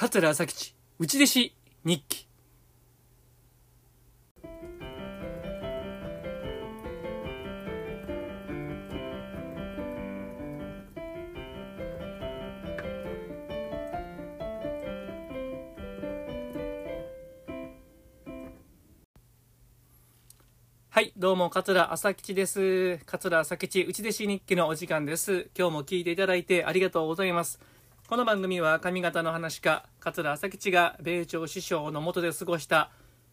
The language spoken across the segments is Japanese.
桂朝吉内弟子日記はい、どうも、桂朝吉です。桂朝吉内弟子日記のお時間です。今日も聞いていただいてありがとうございます。この番組は上方の話家、桂朝吉が米朝師匠の下で過ごした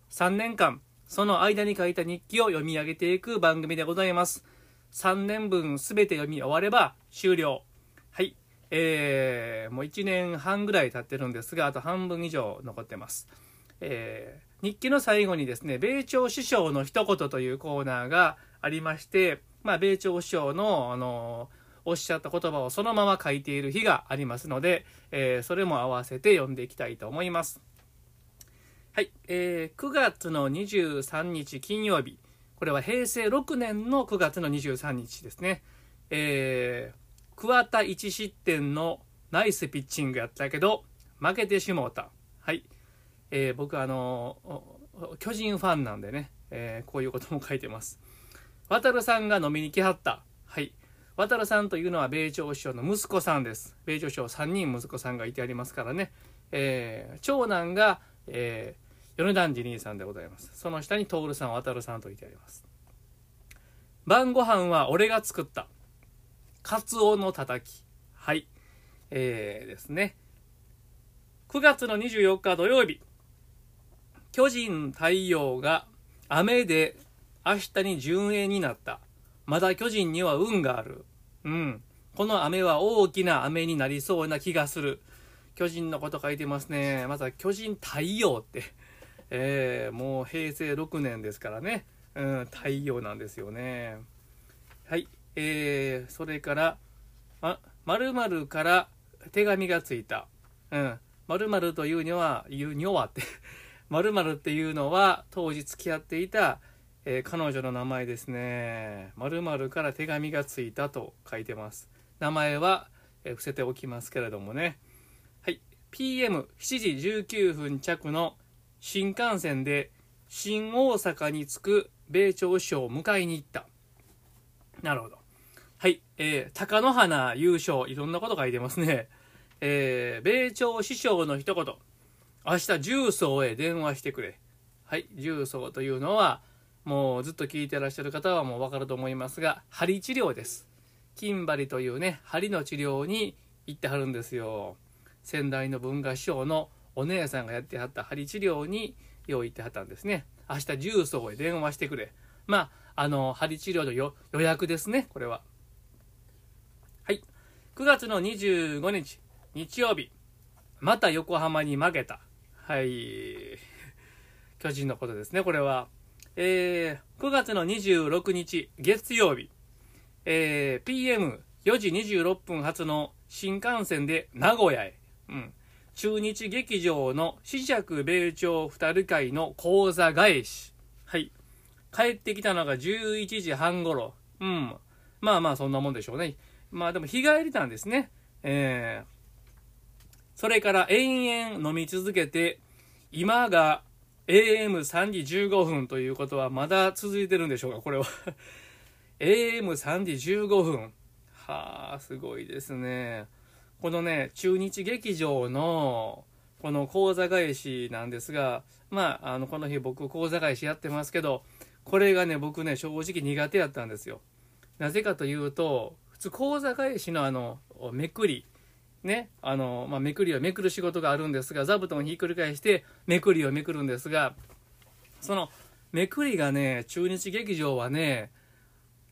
3年間、その間に書いた日記を読み上げていく番組でございます。3年分すべて読み終われば終了。はい、えー、もう1年半ぐらい経ってるんですが、あと半分以上残ってます。えー日記の最後にですね、米朝師匠の一言というコーナーがありまして、まあ、米朝師匠の、あのおっしゃった言葉をそのまま書いている日がありますので、えーそれも合わせて読んでいきたいと思います。はい、えー9月の23日金曜日、これは平成6年の9月の23日ですね。えー桑田1失点のナイスピッチングやったけど、負けてしもうた。はい。えー僕あのお巨人ファンなんでね、えーこういうことも書いてます渡さんが飲みに来はったはい渡さんというのは米朝首相の息子さんです。米朝首相3人息子さんがいてありますからね、えー長男が、えー米團次兄さんでございます。その下に徹さん渡さんといてあります。晩ご飯は俺が作った。カツオのたたき。はい。えーですね。9月の24日土曜日。巨人太陽が雨で明日に順延になった。まだ巨人には運がある。うん。この雨は大きな雨になりそうな気がする。巨人のこと書いてますね。また巨人太陽って。えー、もう平成6年ですからね。うん、太陽なんですよね。はい。えー、それから、ま、〇〇から手紙がついた。うん。〇〇というには、言うにはって。〇〇っていうのは当時付き合っていた、えー彼女の名前ですね。〇〇から手紙がついたと書いてます。名前は、えー伏せておきますけれどもね。はい。PM7 時19分着の新幹線で新大阪に着く米朝首相を迎えに行った。なるほど。はい、えー、貴乃花優勝いろんなこと書いてますね。えー、米朝師匠の一言。明日重曹へ電話してくれ。はい。重曹というのはもうずっと聞いてらっしゃる方はもう分かると思いますが針治療です。金針というね針の治療に行ってはるんですよ。先代の文化師匠のお姉さんがやってはった針治療によう行ってはったんですね。明日重曹へ電話してくれ。まああの針治療の予予約ですねこれは。はい。9月の25日日曜日。また横浜に負けた。はい。巨人のことですね、これは。えー、9月の26日、月曜日、えー、PM4 時26分発の新幹線で名古屋へ。うん。中日劇場の四尺米朝二人会の講座返し。はい。帰ってきたのが11時半頃。うん。まあまあ、そんなもんでしょうね。まあでも日帰りなんですね。えー、それから延々飲み続けて、今が AM3 時15分ということはまだ続いてるんでしょうか、これは。AM3 時15分。はあ、すごいですね。このね、中日劇場の、この講座返しなんですが、まあ、あの、この日僕講座返しやってますけど、これがね、僕ね、正直苦手やったんですよ。なぜかというと、普通講座返しのあの、めくり、ね、あの、まあ、めくりをめくる仕事があるんですが、座布団をひっくり返して、めくりをめくるんですが、その、めくりがね、中日劇場はね、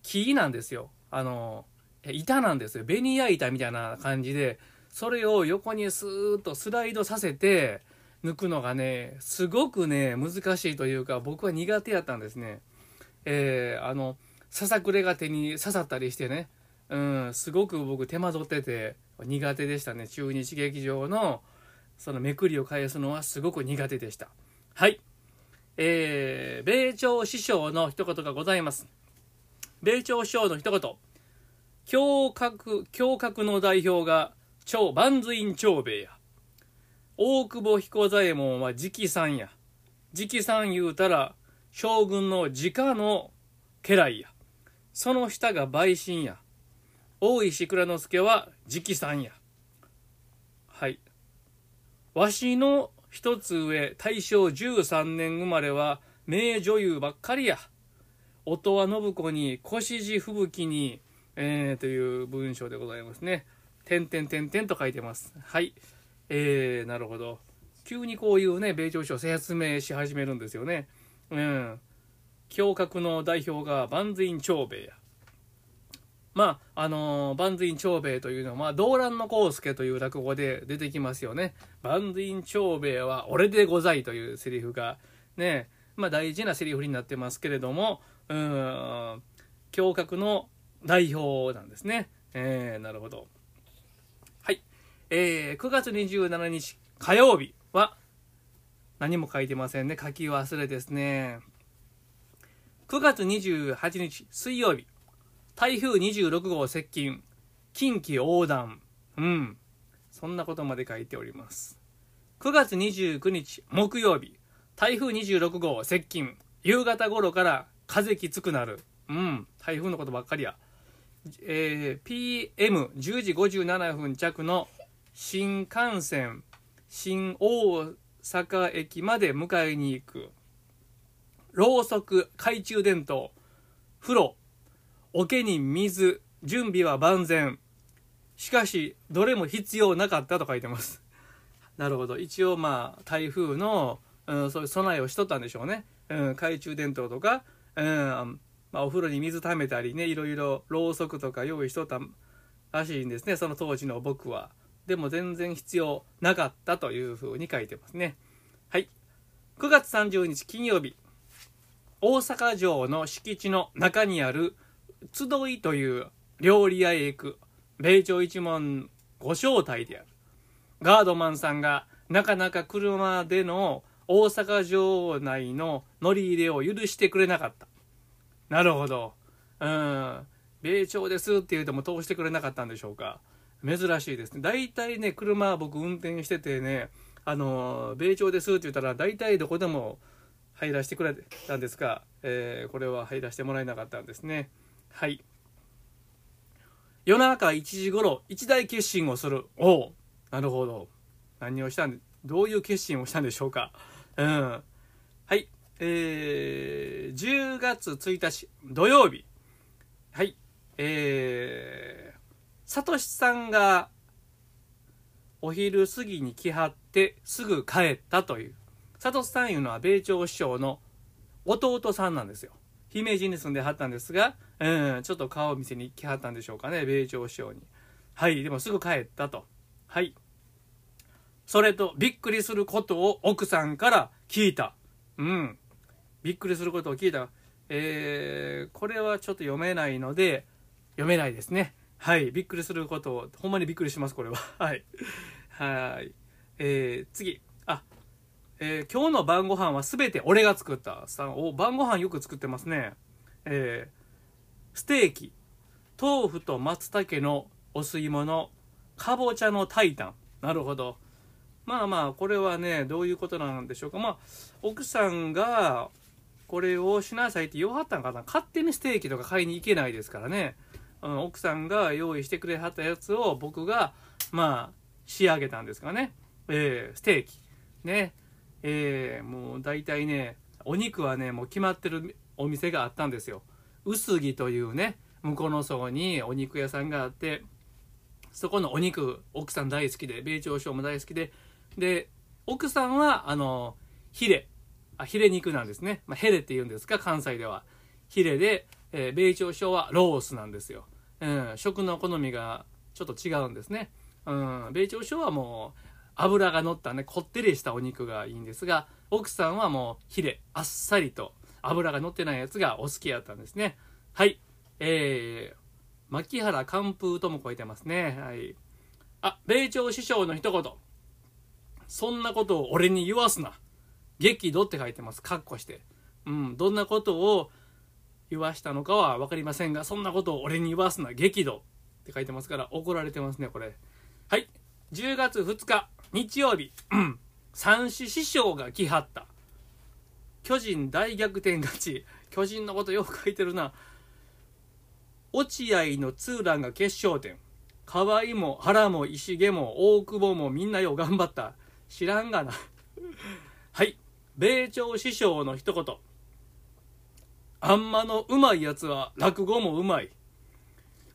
木なんですよ。あの、板なんですよ。ベニヤ板みたいな感じで、それを横にスーッとスライドさせて、抜くのがね、すごくね、難しいというか、僕は苦手やったんですね。えー、あの、ささくれが手に刺さったりしてね、うん、すごく僕手間取ってて苦手でしたね。中日劇場のそのめくりを返すのはすごく苦手でした。はい。えー、米朝師匠の一言がございます。米朝師匠の一言。胸郭、胸郭の代表が超万随長兵衛や。大久保彦左衛門は直参や。直参言うたら、将軍の直の家来や。その下が陪審や。大石蔵之助は直参や。はい。わしの一つ上、大正13年生まれは、名女優ばっかりや。音羽信子に、越路吹雪に、えー、という文章でございますね。点々点々と書いてます。はい。えー、なるほど。急にこういうね、米朝書説明し始めるんですよね。うん。胸郭の代表が万隋長兵衛や。まあ、あのー、万隋長兵衛というのは、まあ、動乱の康介という落語で出てきますよね。万隋長兵衛は俺でございというセリフが、ね、まあ、大事なセリフになってますけれども、うん、胸郭の代表なんですね。えー、なるほど。はい。えー、9月27日火曜日は、何も書いてませんね。書き忘れですね。9月28日水曜日、台風26号接近、近畿横断。うん。そんなことまで書いております。9月29日木曜日、台風26号接近、夕方頃から風きつくなる。うん。台風のことばっかりや。えー、PM10 時57分着の新幹線新大阪駅まで迎えに行くろうそく懐中電灯風呂桶に水準備は万全。しかしどれも必要なかったと書いてます。なるほど。一応まあ台風の、うん、そういう備えをしとったんでしょうね、うん、懐中電灯とか、うんまあ、お風呂に水溜めたりねいろいろろうそくとか用意しとったらしいんですね。その当時の僕は。でも全然必要なかったというふうに書いてますね。はい。9月30日金曜日。大阪城の敷地の中にある集いという料理屋へ行く米朝一門ご招待であるガードマンさんがなかなか車での大阪城内の乗り入れを許してくれなかったなるほど。うん。米朝ですって言うても通してくれなかったんでしょうか。珍しいですね。大体ね、車は僕運転しててね、あの、米朝ですって言ったら大体どこでも入らせてくれたんですが、えー、これは入らせてもらえなかったんですね。はい。夜中1時頃、一大決心をする。おおなるほど。何をしたんで、どういう決心をしたんでしょうか。うん。はい。えー、10月1日土曜日。はい。えー、さとしさんがお昼過ぎに来はってすぐ帰ったという。さとしさんいうのは米朝師匠の弟さんなんですよ。姫路に住んではったんですが、うん、ちょっと顔を見せに来はったんでしょうかね、米朝師匠に。はい、でもすぐ帰ったと。はい。それと、びっくりすることを奥さんから聞いた。うん。びっくりすることを聞いた。えー、これはちょっと読めないので、読めないですね。はい。びっくりすることを、ほんまにびっくりします、これは。はい。はい。えー、次。あ、えー、今日の晩ご飯は全て俺が作った。さん、お、晩ご飯よく作ってますね。えー、ステーキ、豆腐と松茸のお吸い物、かぼちゃのタイタン。なるほど。まあまあ、これはね、どういうことなんでしょうか。まあ、奥さんが、これをしなさいって言わはったんかな勝手にステーキとか買いに行けないですからね、うん、奥さんが用意してくれはったやつを僕がまあ仕上げたんですかね、えー、ステーキねえー、もう大体ねお肉はねもう決まってるお店があったんですよ。薄木というね向こうの層にお肉屋さんがあってそこのお肉奥さん大好きで米朝賞も大好きでで奥さんはあのヒレ。あヒレ肉なんですね、まあ、ヘレって言うんですか？関西では。ヒレで、えー、米朝省はロースなんですよ、うん、食の好みがちょっと違うんですね、うん、米朝省はもう脂が乗ったねこってりしたお肉がいいんですが奥さんはもうヒレあっさりと脂が乗ってないやつがお好きやったんですねはいえー、牧原寒風とも超えてますねはいあ米朝師匠の一言そんなことを俺に言わすな激怒って書いてます。カッコして。うん、どんなことを言わしたのかは分かりませんが、そんなことを俺に言わすな、激怒って書いてますから怒られてますね、これ。はい。10月2日、日曜日、う ん三子師匠が来はった。巨人大逆転勝ち。巨人のことよく書いてるな。落合のツーランが決勝点。河合も原も石毛も大久保もみんなよう頑張った。知らんがな。はい。米朝師匠の一言。あんまのうまいやつは落語もうまい。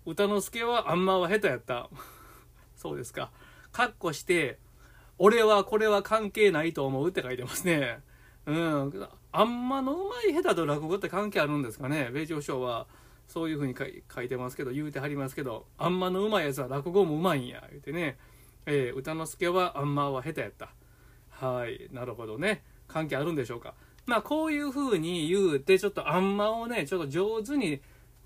歌之助はあんまは下手やった。そうですか。かっこして俺はこれは関係ないと思うって書いてますね。うん。あんまのうまい下手と落語って関係あるんですかね？米朝師匠はそういうふうに書いてますけど言うてはりますけどあんまのうまいやつは落語もうまいんや。言うてね、えー、歌之助はあんまは下手やった。はい。なるほどね。関係あるんでしょうか？まあこういうふうに言うてちょっとあんまをねちょっと上手に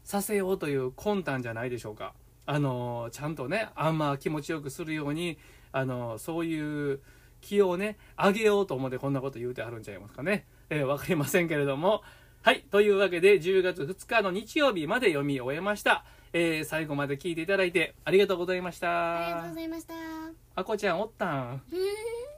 させようという魂胆じゃないでしょうか。あのー、ちゃんとねあんま気持ちよくするようにあのー、そういう気をね上げようと思ってこんなこと言うてはるんちゃいますかね、えー、分かりませんけれどもはい。というわけで、10月2日の日曜日まで読み終えました。えー、最後まで聞いていただいてありがとうございました。ありがとうございました。あこちゃんおったん？えー